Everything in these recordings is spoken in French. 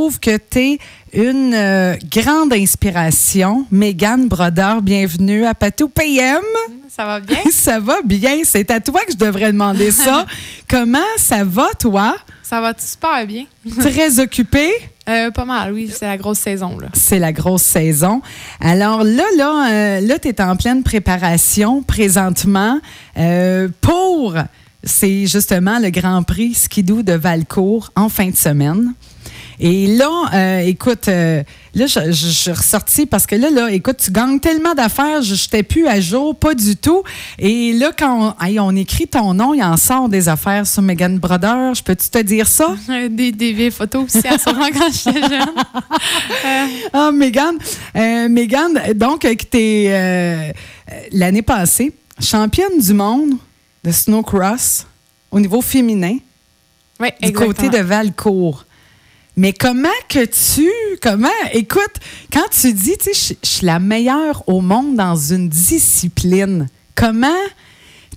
trouve que tu es une euh, grande inspiration. Mégane Brodeur, bienvenue à Patou PM. Ça va bien? ça va bien. C'est à toi que je devrais demander ça. Comment ça va, toi? Ça va super bien. Très occupé? Euh, pas mal, oui. C'est la grosse saison. C'est la grosse saison. Alors là, là, euh, là tu es en pleine préparation présentement euh, pour, c'est justement le Grand Prix Skidoo de Valcourt en fin de semaine. Et là, euh, écoute, euh, là, je, je- je suis ressortie parce que là, là, écoute, tu gagnes tellement d'affaires, je n'étais plus à jour, pas du tout. Et là, quand on, hey, on écrit ton nom, il en sort des affaires sur Megan Brother. Je peux-tu te dire ça? Des, des vieilles photos aussi, à sûrement quand j'étais jeune. Euh, Ah, Megan, Megan, donc, euh, euh, l'année passée championne du monde de snowcross au niveau féminin ouais, du côté de Valcourt. Mais comment que tu, comment, écoute, quand tu dis, tu sais, je suis la meilleure au monde dans une discipline, comment,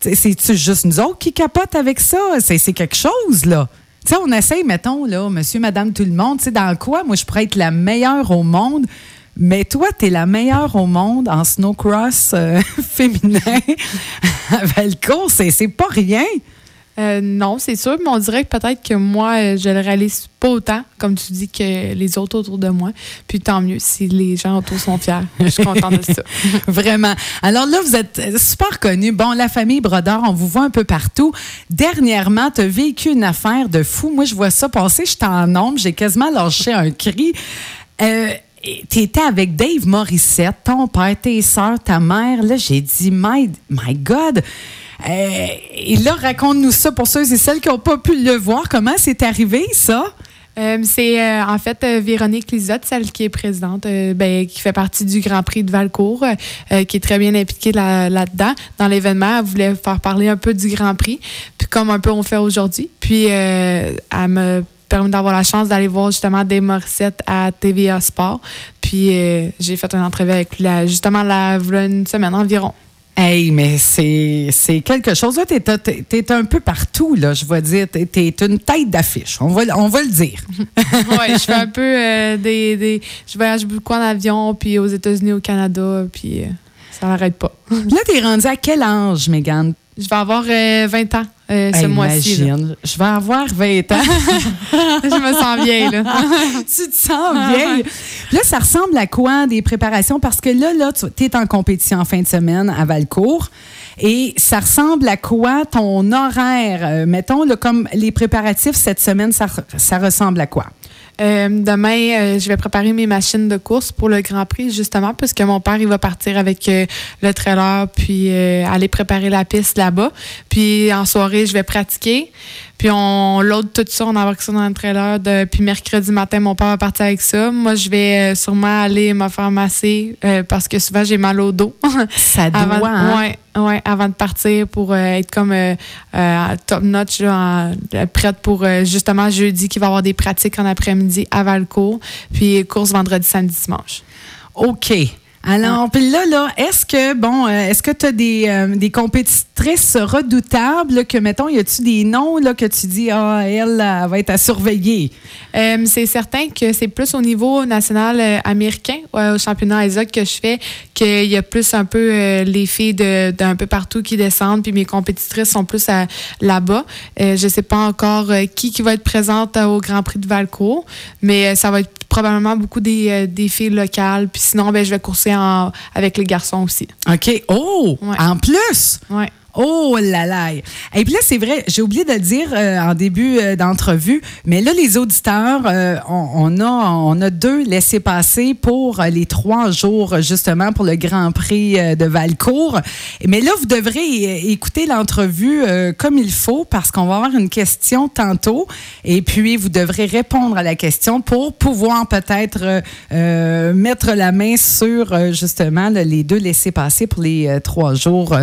c'est-tu juste nous autres qui capotent avec ça? C'est quelque chose, là. Tu sais, on essaye, mettons, là, monsieur, madame, tout le monde, tu sais, dans quoi, moi, je pourrais être la meilleure au monde, mais toi, tu es la meilleure au monde en snowcross euh, féminin à Valcourt, c'est pas rien. Euh, non, c'est sûr, mais on dirait que peut-être que moi, euh, je le réalise pas autant, comme tu dis, que les autres autour de moi. Puis tant mieux si les gens autour sont fiers. Je suis contente de ça. Vraiment. Alors là, vous êtes euh, super connus. Bon, la famille Brodeur, on vous voit un peu partout. Dernièrement, tu as vécu une affaire de fou. Moi, je vois ça passer. J'étais en nombre. J'ai quasiment lâché un cri. Euh, tu étais avec Dave Morissette, ton père, tes sœurs, ta mère. Là, j'ai dit, my, my God. Euh, et là, raconte-nous ça pour ceux et celles qui n'ont pas pu le voir. Comment c'est arrivé, ça? Euh, c'est euh, en fait euh, Véronique Lisotte, celle qui est présidente, ben, qui fait partie du Grand Prix de Valcourt, qui est très bien impliquée là- là-dedans. Dans l'événement, elle voulait faire parler un peu du Grand Prix, puis comme un peu on fait aujourd'hui. Puis elle me permis d'avoir la chance d'aller voir justement des Morissette à TVA Sport. Puis j'ai fait une entrevue avec là, justement voilà une semaine environ. Hey, mais c'est quelque chose. Là, t'es, t'es un peu partout, là, je vais dire. T'es, t'es une tête d'affiche. On va, on va le dire. ouais, je fais un peu euh, des, des. Je voyage beaucoup en avion, puis aux États-Unis, au Canada, puis euh, ça n'arrête pas. Là, t'es rendu à quel âge, Mégane? Je vais avoir euh, 20 ans euh, ce Hey, mois-ci. je vais avoir 20 ans. Je me sens vieille, là. tu te sens vieille. Là, ça ressemble à quoi des préparations? Parce que là, là, tu es en compétition en fin de semaine à Valcourt. Et ça ressemble à quoi ton horaire? Euh, mettons, là, comme les préparatifs cette semaine, ça ressemble à quoi? Euh, demain, euh, je vais préparer mes machines de course pour le Grand Prix, justement, parce que mon père, il va partir avec euh, le trailer, puis aller préparer la piste là-bas. Puis en soirée, je vais pratiquer. Puis on load tout ça, on embarque ça dans le trailer. De, puis mercredi matin, mon père va partir avec ça. Moi, je vais euh, sûrement aller me faire masser euh, parce que souvent, j'ai mal au dos. Ça doit, avant, hein? ouais, ouais, avant de partir pour euh, être comme euh, top notch, là, en- prête pour justement jeudi qui va y avoir des pratiques en après-midi à Valcourt, puis course vendredi, samedi, dimanche. OK. Alors, puis là, là, est-ce que, bon, euh, est-ce que tu as des, euh, des compétitrices redoutables, que, mettons, y a-tu des noms, là, que tu dis, ah, elle, elle va être à surveiller? Euh, c'est certain que c'est plus au niveau national euh, américain, au championnat ISOC que je fais, qu'il y a plus un peu euh, les filles de- d'un peu partout qui descendent, puis mes compétitrices sont plus à- là-bas. Euh, je sais pas encore euh, qui, qui va être présente euh, au Grand Prix de Valcourt, mais euh, ça va être probablement beaucoup des, euh, des filles locales. Puis sinon, ben, je vais courser en- avec les garçons aussi. OK. Oh, Ouais. en plus! Ouais. Oh là là! Et puis là, c'est vrai, j'ai oublié de le dire euh, en début euh, d'entrevue, mais là, les auditeurs, euh, on, on a, on a deux laissés passer pour euh, les trois jours, justement, pour le Grand Prix euh, de Valcourt. Mais là, vous devrez écouter l'entrevue comme il faut parce qu'on va avoir une question tantôt. Et puis, vous devrez répondre à la question pour pouvoir peut-être mettre la main sur, justement, là, les deux laissés passer pour les trois jours.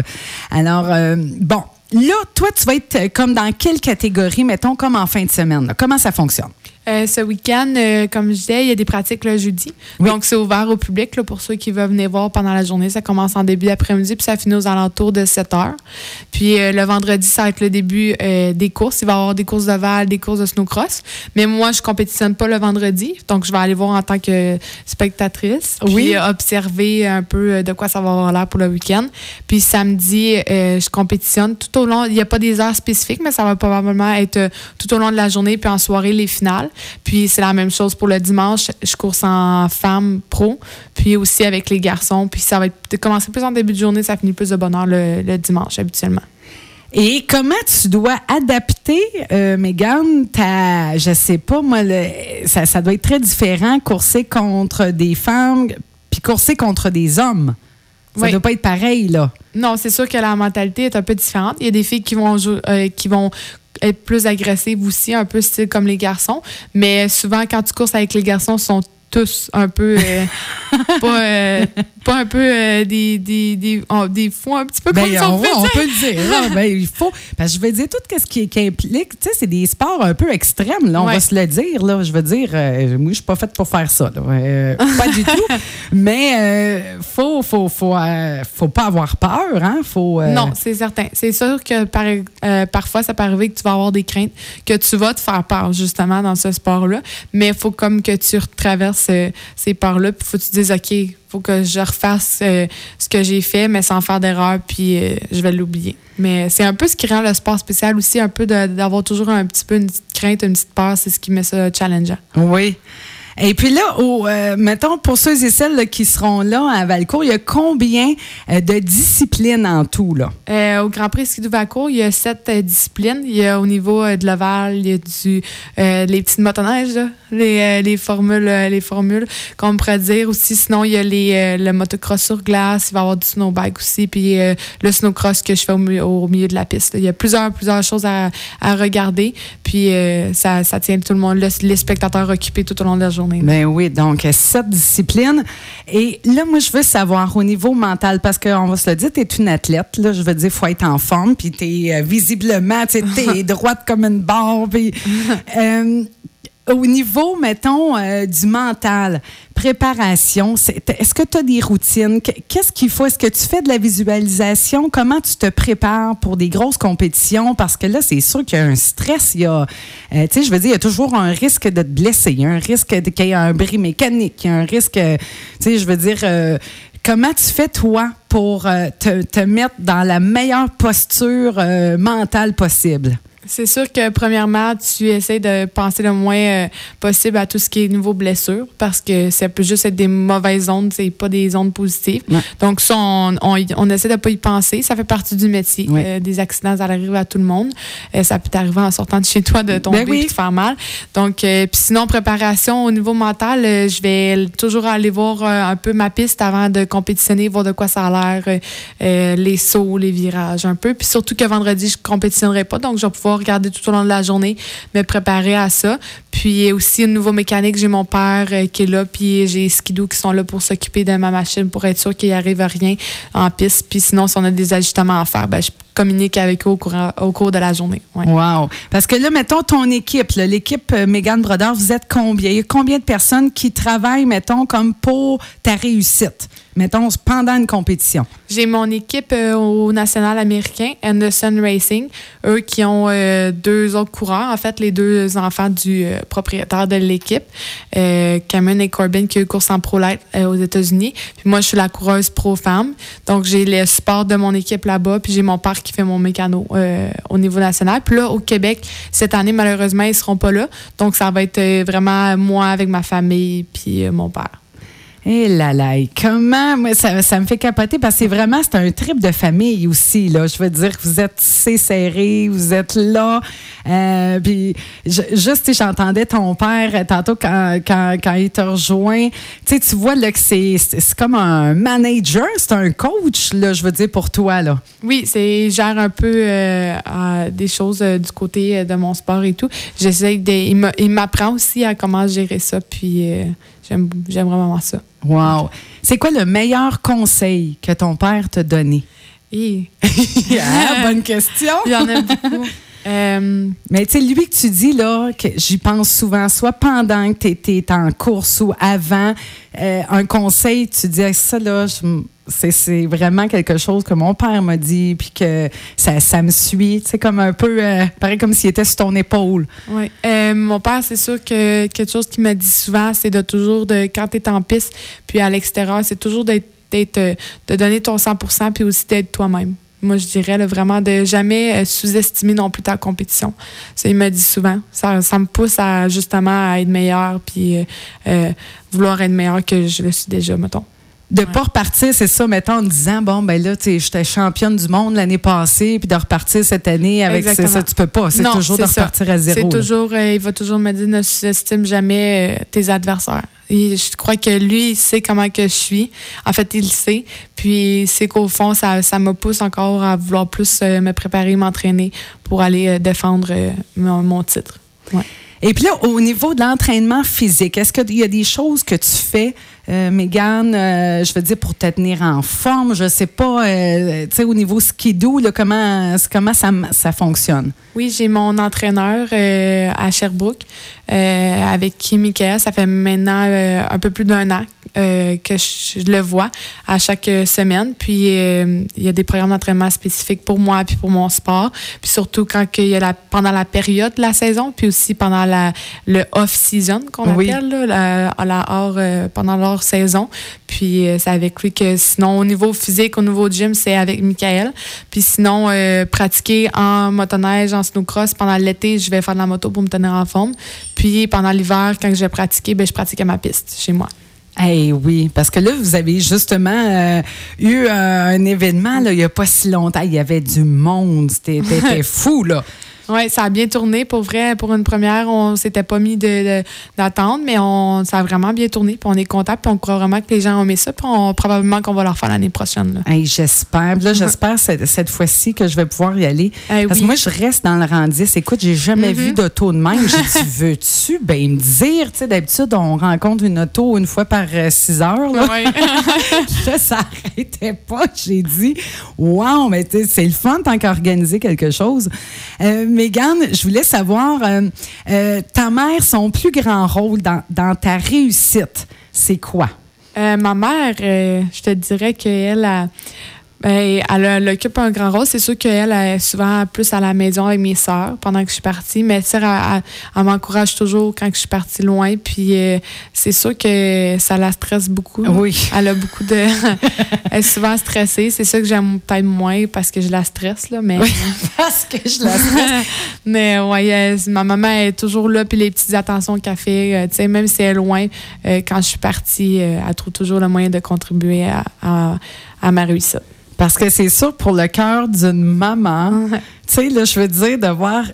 Alors, euh, bon, là, toi, tu vas être euh, comme dans quelle catégorie, mettons, comme en fin de semaine? Comment ça fonctionne? Euh, ce week-end, euh, comme je disais, il y a des pratiques le jeudi. Donc, c'est ouvert au public là, pour ceux qui veulent venir voir pendant la journée. Ça commence en début d'après-midi, puis ça finit aux alentours de 7 heures. Puis le vendredi, ça va être le début des courses. Il va y avoir des courses de val, des courses de snowcross. Mais moi, je compétitionne pas le vendredi. Donc, je vais aller voir en tant que spectatrice. Puis observer un peu de quoi ça va avoir l'air pour le week-end. Puis samedi, je compétitionne tout au long. Il n'y a pas des heures spécifiques, mais ça va probablement être tout au long de la journée, puis en soirée, les finales. Puis c'est la même chose pour le dimanche. Je course en femme pro, puis aussi avec les garçons. Puis ça va être, commencer plus en début de journée, ça finit plus de bonheur le, le dimanche habituellement. Et comment tu dois adapter, euh, Megan, ta, je sais pas, moi, ça, ça doit être très différent, courser contre des femmes, puis courser contre des hommes. Ça ne doit pas être pareil, là. Non, c'est sûr que la mentalité est un peu différente. Il y a des filles qui vont, euh, qui vont être plus agressives aussi, un peu style comme les garçons. Mais souvent, quand tu courses avec les garçons, sont tous un peu euh, pas, euh, pas, un peu euh, des, des, des, oh, des, fous un petit peu ben, on, on peut le dire. ben, il faut. Parce que je vais dire tout ce qui, qui implique. Tu sais, c'est des sports un peu extrêmes, là, on va se le dire. Là. Je veux dire, moi, je suis pas faite pour faire ça. pas du tout. Mais faut, faut, faut, faut pas avoir peur. Hein? Faut, non, c'est certain. C'est sûr que par, parfois, ça peut arriver que tu vas avoir des craintes, que tu vas te faire peur, justement, dans ce sport-là. Mais il faut comme que tu traverses ces parts-là. Puis il faut que tu te dises, OK, faut que je refasse euh, ce que j'ai fait, mais sans faire d'erreur, puis euh, je vais l'oublier. Mais c'est un peu ce qui rend le sport spécial aussi, un peu d'avoir toujours un petit peu une petite crainte, une petite peur, c'est ce qui met ça challengeant. Oui. Et puis là, au, euh, mettons, pour ceux et celles qui seront là à Valcourt, il y a combien euh, de disciplines en tout? Là? Euh, au Grand Prix ski de Valcourt, il y a sept disciplines. Il y a au niveau de l'Oval, il y a du, les petites motoneiges, les, les, formules, les formules qu'on pourrait dire aussi. Sinon, il y a les, le motocross sur glace, il va y avoir du snowbike aussi, puis le snowcross que je fais au, milieu de la piste. Il y a plusieurs, plusieurs choses à, à regarder, puis ça, ça tient tout le monde, les spectateurs occupés tout au long de la journée. Ben oui, donc sept disciplines. Et là, moi, je veux savoir au niveau mental, parce qu'on va se le dire, tu es une athlète, là, je veux dire, il faut être en forme, puis tu es euh, visiblement, tu es droite comme une barre. Puis, euh, au niveau, mettons, euh, du mental, préparation, est-ce que tu as des routines? Qu'est-ce qu'il faut? Est-ce que tu fais de la visualisation? Comment tu te prépares pour des grosses compétitions? Parce que là, c'est sûr qu'il y a un stress. Il y a, euh, tu sais, je veux dire, il y a toujours un risque de te blesser. Il y a un risque qu'il y ait un bris mécanique. Il y a un risque, tu sais, je veux dire, euh, comment tu fais, toi, pour te, mettre dans la meilleure posture mentale possible? C'est sûr que, premièrement, tu essaies de penser le moins euh, possible à tout ce qui est niveau blessure parce que ça peut juste être des mauvaises ondes, c'est pas des ondes positives. Donc, ça, on, on, essaie de pas y penser. Ça fait partie du métier. Euh, des accidents, ça arrive à tout le monde. Euh, ça peut t'arriver en sortant de chez toi de tomber ben et de te faire mal. Donc, puis sinon, préparation au niveau mental, je vais toujours aller voir un peu ma piste avant de compétitionner, voir de quoi ça a l'air, les sauts, les virages, un peu. Puis surtout que vendredi, je compétitionnerai pas, donc je vais pouvoir regarder tout au long de la journée, me préparer à ça. Puis aussi, une nouveau mécanique, j'ai mon père euh, qui est là, puis j'ai Skidoo qui sont là pour s'occuper de ma machine pour être sûr qu'il n'y arrive rien en piste. Puis sinon, si on a des ajustements à faire, ben, je communique avec eux au, au cours de la journée. Wow! Parce que là, mettons ton équipe, l'équipe euh, Megan Brodeur, vous êtes combien? Il y a combien de personnes qui travaillent, mettons, comme pour ta réussite? Mettons, pendant une compétition? J'ai mon équipe euh, au national américain, Anderson Racing, eux qui ont euh, deux autres coureurs, en fait, les deux enfants du euh, propriétaire de l'équipe, Cameron et Corbin, qui eux courent en pro light aux États-Unis. Puis moi, je suis la coureuse pro femme. Donc, j'ai le support de mon équipe là-bas, puis j'ai mon père qui fait mon mécano au niveau national. Puis là, au Québec, cette année, malheureusement, ils seront pas là. Donc, ça va être vraiment moi avec ma famille, puis mon père. Et eh là là, comment, moi, ça, me fait capoter parce que c'est vraiment, c'est un trip de famille aussi, là. Je veux dire que vous êtes c'est serré, vous êtes là. Euh, puis, juste, j'entendais ton père tantôt quand, quand, quand il te rejoint. Tu vois, là, que c'est, c'est comme un manager, c'est un coach, là, je veux dire, pour toi, là. Oui, c'est, gère un peu euh, des choses euh, du côté de mon sport et tout. J'essaie de, il m'apprend aussi à comment gérer ça, puis J'aime vraiment ça. Wow. C'est quoi le meilleur conseil que ton père t'a donné? Eh. ah, bonne question. Il y en a beaucoup. Euh, Mais tu sais, lui que tu dis, là, que j'y pense souvent, soit pendant que tu es, en course ou avant, euh, un conseil, tu dis, ça, là, c'est vraiment quelque chose que mon père m'a dit, puis que ça, ça me suit, sais, comme un peu, euh, pareil comme s'il était sur ton épaule. Oui. mon père, c'est sûr que quelque chose qu'il m'a dit souvent, c'est de toujours, de quand tu es en piste, puis à l'extérieur, c'est toujours d'être, de donner ton 100% puis aussi d'être toi-même moi, je dirais vraiment de jamais euh, sous-estimer non plus ta compétition. Ça, il me dit souvent. Ça, ça me pousse à justement à être meilleur puis euh, euh, vouloir être meilleur que je le suis déjà, mettons. De ne pas repartir, c'est ça, mettons, en disant, bon, ben là, j'étais championne du monde l'année passée, puis de repartir cette année avec ça, tu peux pas. C'est toujours de repartir à zéro. C'est toujours, il va toujours me dire, ne sous-estime jamais tes adversaires je crois que lui, il sait comment que je suis. En fait, il le sait. Puis c'est qu'au fond, ça, ça me pousse encore à vouloir plus euh, me préparer, m'entraîner pour aller euh, défendre euh, mon, titre. Et puis là, au niveau de l'entraînement physique, est-ce qu'il y a des choses que tu fais, euh, Megan, je veux dire, pour te tenir en forme? Je sais pas, tu sais, au niveau skidoo, comment, comment ça, ça fonctionne? Oui, j'ai mon entraîneur à Sherbrooke avec qui, Michael, ça fait maintenant un peu plus d'un an euh, que je, le vois à chaque semaine. Puis euh, il y a des programmes d'entraînement spécifiques pour moi puis pour mon sport. Puis surtout quand il y a la, pendant la période de la saison, puis aussi pendant la, le off-season qu'on appelle, la, la hors, euh, pendant leur saison. Puis c'est avec lui que sinon au niveau physique, au niveau gym, c'est avec Michael. Puis sinon, pratiquer en motoneige, en snowcross pendant l'été, je vais faire de la moto pour me tenir en forme. Puis pendant l'hiver, quand je vais pratiquer, ben, je pratique à ma piste chez moi. Eh oui, parce que là, vous avez justement euh, eu un événement là, il n'y a pas si longtemps. Il y avait du monde. C'était fou, là. Oui, ça a bien tourné. Pour vrai, pour une première, on s'était pas mis d'attendre, mais on, ça a vraiment bien tourné. Puis on est content, puis on croit vraiment que les gens ont aimé ça. Puis probablement qu'on va leur faire l'année prochaine. j'espère. Là, j'espère cette, fois-ci que je vais pouvoir y aller. Eh Parce que moi, je reste dans le rendis. Écoute, j'ai jamais vu mm-hmm. d'auto de même. J'ai dit, veux-tu? Ben, me dire, tu sais, d'habitude, on rencontre une auto une fois par euh, six heures. Là. ça s'arrêtait pas. J'ai dit, wow, mais c'est le fun tant qu'organiser quelque chose. Euh, Mégane, je voulais savoir, euh, euh, ta mère, son plus grand rôle dans, ta réussite, c'est quoi? Euh, ma mère, je te dirais qu'elle a ben, elle, occupe un grand rôle. C'est sûr qu'elle est souvent plus à la maison avec mes sœurs pendant que je suis partie, mais elle, elle, m'encourage toujours quand je suis partie loin. Puis euh, c'est sûr que ça la stresse beaucoup. Oui. Elle a beaucoup de. elle est souvent stressée. C'est ça que j'aime peut-être moins parce que je la stresse, là. Mais... Oui, parce que je la stresse. mais ouais, ma maman est toujours là. Puis les petites attentions qu'elle fait, euh, tu sais, même si elle est loin, euh, quand je suis partie, elle trouve toujours le moyen de contribuer à, à, à ma réussite. Parce que c'est sûr, pour le cœur d'une maman, tu sais, là, je veux dire, de voir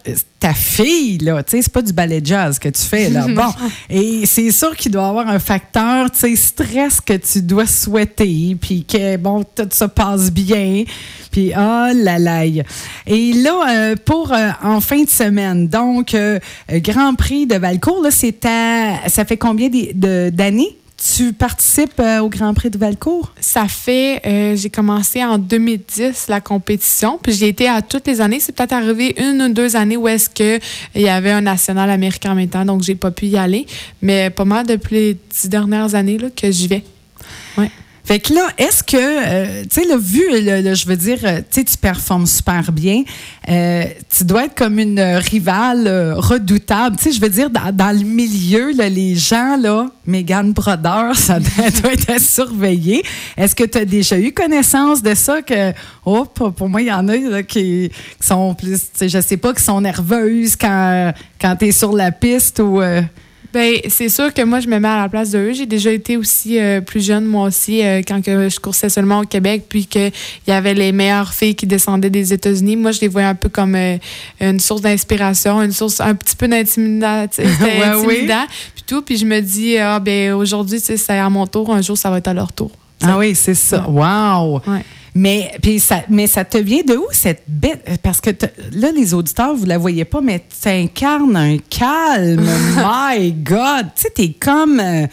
ta fille, là, tu sais, c'est pas du ballet jazz que tu fais, là. Bon. Et c'est sûr qu'il doit y avoir un facteur, tu sais, stress que tu dois souhaiter, puis que, bon, tout ça passe bien. Puis, oh là là. Et là, euh, pour euh, en fin de semaine, donc, euh, Grand Prix de Valcourt, là, c'est ça fait combien d'années? Tu participes euh, au Grand Prix de Valcourt? Ça fait, euh, j'ai commencé en 2010 la compétition, puis j'ai été à toutes les années. C'est peut-être arrivé une ou deux années où est-ce qu'il y avait un national américain en même temps, donc j'ai pas pu y aller. Mais pas mal depuis les dix dernières années là, que j'y vais. Ouais. Fait que là, est-ce que, euh, tu sais, vu, je veux dire, euh, tu tu performes super bien, euh, tu dois être comme une rivale redoutable. Tu sais, je veux dire, dans, le milieu, les gens, là, Megan Broder, ça doit être à surveiller. Est-ce que tu as déjà eu connaissance de ça? Que, oh, pour moi, il y en a qui, sont plus, je sais pas, qui sont nerveuses quand, quand tu es sur la piste ou. Ben, c'est sûr que moi, je me mets à la place de eux. J'ai déjà été aussi euh, plus jeune, moi aussi, euh, quand que je coursais seulement au Québec, puis qu'il y avait les meilleures filles qui descendaient des États-Unis. Moi, je les voyais un peu comme euh, une source d'inspiration, une source un petit peu d'intimidant. puis tout. Puis je me dis, ah, ben, aujourd'hui, c'est à mon tour. Un jour, ça va être à leur tour. Ah oui, c'est ça. Wow! Mais, puis ça, mais ça te vient de où cette bête? Parce que là, les auditeurs, vous la voyez pas, mais tu incarnes un calme. My God! Tu sais, t'es comme. Euh,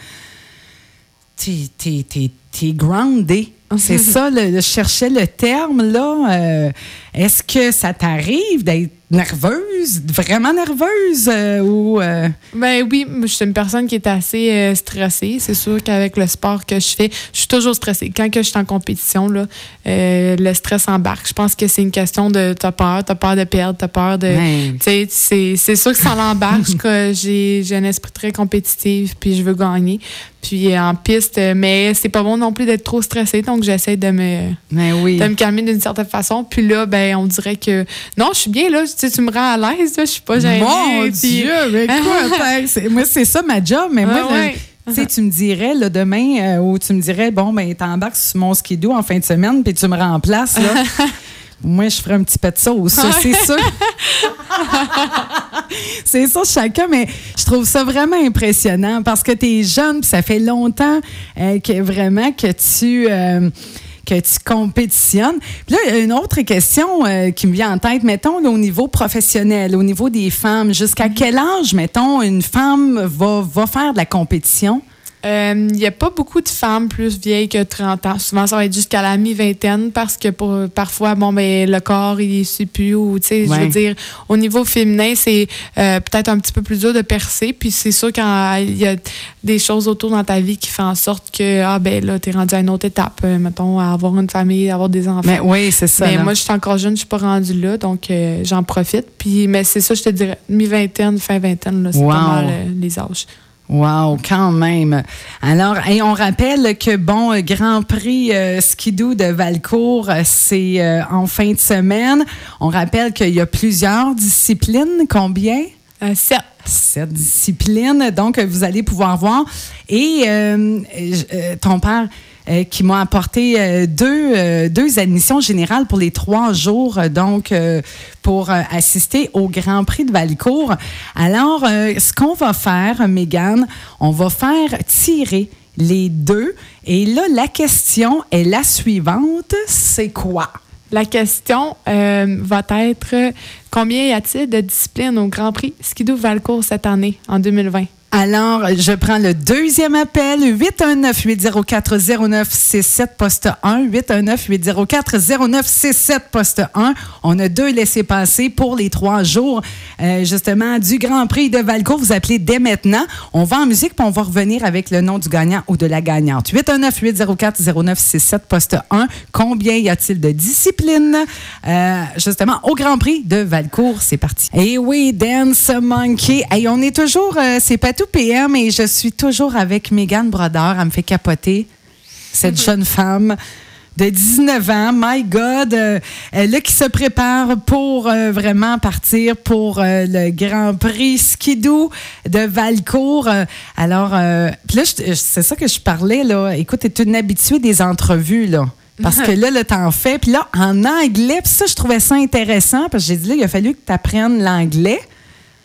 t'es, t'es, t'es, groundé. C'est ça, le, je cherchais le terme, là. Euh, est-ce que ça t'arrive d'être nerveuse, vraiment nerveuse euh, ou euh? Ben oui, je suis une personne qui est assez euh, stressée. C'est sûr qu'avec le sport que je fais, je suis toujours stressée. Quand que je suis en compétition, là, le stress embarque. Je pense que c'est une question de t'as peur, t'as peur de perdre, t'as peur de. C'est, c'est sûr que ça l'embarque. j'ai, un esprit très compétitif, puis je veux gagner. Puis en piste, mais c'est pas bon non plus d'être trop stressé, donc j'essaie de me, ben oui. de me calmer d'une certaine façon. Puis là, ben on dirait que non, je suis bien là tu, me rends à l'aise, je suis pas gênée. Mon Dieu, mais quoi? moi, c'est ça ma job, mais moi, tu tu me dirais, là, demain, euh, ou tu me dirais, bon, ben, t'embarques sur mon skidoo en fin de semaine, puis tu me remplaces, là. Moi, je ferais un petit peu de sauce, ça, c'est sûr. c'est ça, chacun, mais je trouve ça vraiment impressionnant parce que tu es jeune, puis ça fait longtemps euh, que vraiment que tu. Euh, que tu compétitionnes. Puis là, il y a une autre question euh, qui me vient en tête. Mettons, au niveau professionnel, au niveau des femmes, jusqu'à mm-hmm. quel âge, mettons, une femme va, va faire de la compétition? Il euh, n'y a pas beaucoup de femmes plus vieilles que 30 ans. Souvent, ça va être jusqu'à la mi-vingtaine parce que pour, parfois, bon, ben, le corps, il ne suit plus. Ou, tu sais, je veux dire, au niveau féminin, c'est euh, peut-être un petit peu plus dur de percer. Puis c'est sûr qu'il y a des choses autour dans ta vie qui font en sorte que, ah, ben là, tu es rendu à une autre étape. Euh, mettons, à avoir une famille, avoir des enfants. Mais oui, c'est ça. Mais moi, je suis encore jeune, je suis pas rendue là, donc j'en profite. Puis, mais c'est ça, je te dirais, mi-vingtaine, fin vingtaine, c'est pas mal les âges. Wow, quand même. Alors, et on rappelle que, bon, Grand Prix euh, skidoo de Valcourt, euh, c'est euh, en fin de semaine. On rappelle qu'il y a plusieurs disciplines. Combien? sept. Sept disciplines. Donc, vous allez pouvoir voir. Et ton père euh, qui m'ont apporté euh, deux, euh, deux admissions générales pour les trois jours, donc pour assister au Grand Prix de Valcourt. Alors, ce qu'on va faire, Megan, on va faire tirer les deux. Et là, la question est la suivante, c'est quoi? La question va être combien y a-t-il de disciplines au Grand Prix Skidoo Valcourt cette année, en 2020? Alors, je prends le deuxième appel, 819-804-0967, poste 1, 819-804-0967, poste 1. On a deux laissés-passer pour les trois jours, euh, justement, du Grand Prix de Valcourt. Vous appelez dès maintenant. On va en musique, puis on va revenir avec le nom du gagnant ou de la gagnante. 819-804-0967, poste 1. Combien y a-t-il de disciplines, euh, justement, au Grand Prix de Valcourt? C'est parti. Et eh oui, Dance Monkey. Et on est toujours, euh, c'est pas tout PM et je suis toujours avec Megan Brodeur. Elle me fait capoter, cette mhm. jeune femme de 19 ans. My God, euh, elle qui se prépare pour euh, vraiment partir pour euh, le Grand Prix skidoo de Valcourt. alors, puis là, c'est ça que je parlais, là. Écoute, tu es une habituée des entrevues, là. Parce que là, le temps fait. Puis là, en anglais, puis ça, je trouvais ça intéressant parce que j'ai dit, là, il a fallu que tu apprennes l'anglais.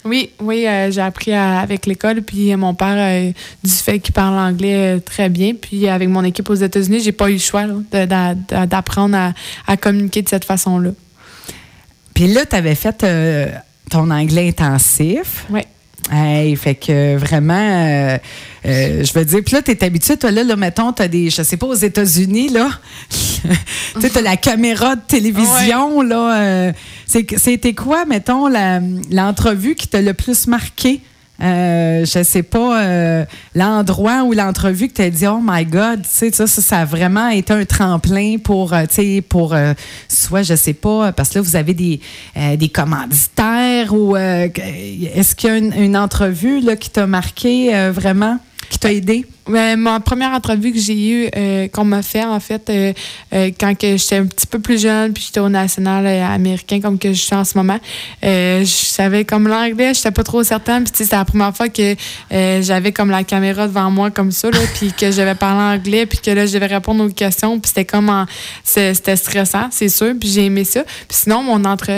Oui, oui, euh, j'ai appris avec l'école, puis mon père, euh, du fait qu'il parle anglais euh, très bien, puis avec mon équipe aux États-Unis, j'ai pas eu le choix d'apprendre à, communiquer de cette façon-là. Puis là, tu avais fait ton anglais intensif. Oui. Hey, fait que vraiment, je veux dire, puis là, tu es habitué, toi, là, là mettons, tu as des, je sais pas, aux États-Unis, là, tu sais, la caméra de télévision, là. C'était quoi, mettons, l'entrevue qui t'a le plus marqué? Euh, je sais pas, euh, l'endroit ou l'entrevue que tu dit, oh my God, tu sais, ça, ça, a vraiment été un tremplin pour, euh, tu sais, pour, soit, je sais pas, parce que là, vous avez des, des commanditaires ou est-ce qu'il y a une, une entrevue là, qui t'a marqué vraiment, qui t'a aidé? ma première entrevue que j'ai eue, euh, qu'on m'a fait, en fait, euh, euh, quand j'étais un petit peu plus jeune, puis j'étais au national américain, comme que je suis en ce moment, je savais comme l'anglais, je n'étais pas trop certaine. Puis c'était la première fois que j'avais comme la caméra devant moi comme ça, puis que j'avais parlé anglais, puis que là, je devais répondre aux questions. Puis c'était comme c'était stressant, c'est sûr, puis j'ai aimé ça. Puis sinon, mon entre,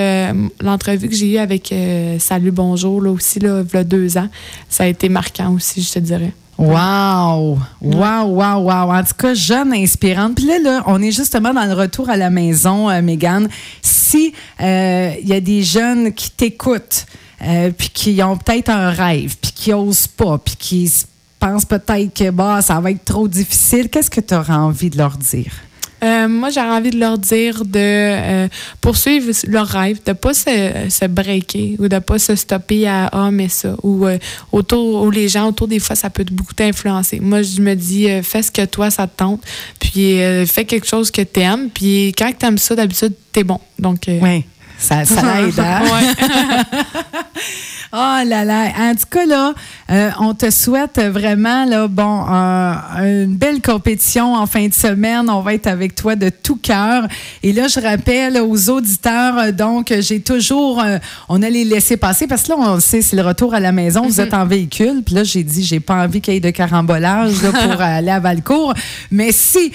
l'entrevue que j'ai eue avec Salut Bonjour, là aussi, là, il y a deux ans, ça a été marquant aussi, je te dirais. Wow! Wow, wow, wow. En tout cas, jeune, inspirante. Puis là, là, on est justement dans le retour à la maison, euh, Mégane. Si il euh, y a des jeunes qui t'écoutent, euh, puis qui ont peut-être un rêve, puis qui n'osent pas, puis qui pensent peut-être que bah, ça va être trop difficile, qu'est-ce que tu auras envie de leur dire? Euh, moi, j'aurais envie de leur dire de euh, poursuivre leur rêve, de pas se, se breaker ou de pas se stopper à ah mais ça ou euh, autour ou les gens autour des fois ça peut beaucoup t'influencer. Moi, je me dis fais ce que toi ça te tente, puis fais quelque chose que t'aimes, puis quand t'aimes ça d'habitude t'es bon. Donc Oui. Ça, ça l'aide, hein? Oh là là. En tout cas, là, euh, on te souhaite vraiment, là, bon, euh, une belle compétition en fin de semaine. On va être avec toi de tout cœur. Et là, je rappelle aux auditeurs, euh, donc, j'ai toujours, on a les laissé passer parce que là, on sait, c'est le retour à la maison. Vous êtes en véhicule. Puis là, j'ai dit, j'ai pas envie qu'il y ait de carambolage là, pour aller à Valcourt. Mais si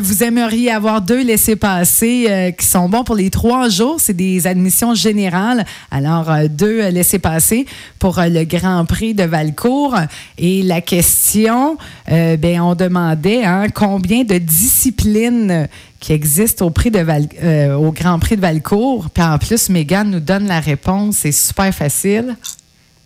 vous aimeriez avoir deux laissés-passer euh, qui sont bons pour les trois jours, c'est des admissions générales. Alors, euh, deux laissés-passer pour euh, le Grand Prix de Valcourt. Et la question, euh, ben, on demandait hein, combien de disciplines qui existent au, prix de Val- euh, au Grand Prix de Valcourt. Puis en plus, Megan nous donne la réponse. C'est super facile.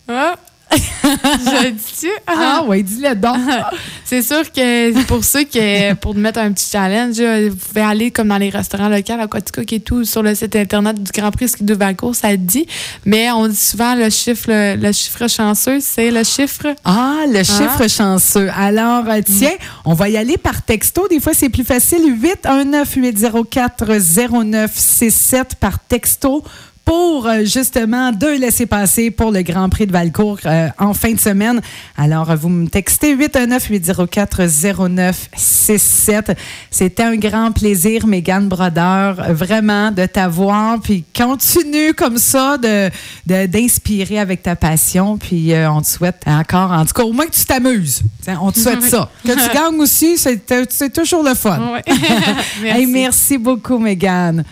Ah. Je dis Ah oui, dis-le donc. C'est sûr que pour ceux qui, pour mettre un petit challenge, vous pouvez aller comme dans les restaurants locaux, à Quaticook et tout, sur le site internet du Grand Prix Ski de Valcourt, ça le dit. Mais on dit souvent le chiffre, le, le chiffre chanceux, c'est le chiffre. Ah, le chiffre chanceux. Alors, euh, tiens, on va y aller par texto. Des fois, c'est plus facile. 819-804-0967 par texto pour euh, justement deux laissés-passer pour le Grand Prix de Valcourt euh, en fin de semaine. Alors, vous me textez 819-804-0967. C'était un grand plaisir, Mégane Brodeur, vraiment de t'avoir. Puis continue comme ça de, d'inspirer avec ta passion. Puis euh, on te souhaite encore, en tout cas, au moins que tu t'amuses. On te souhaite ça. Que tu gagnes aussi, c'est, toujours le fun. Hey, merci beaucoup, Mégane.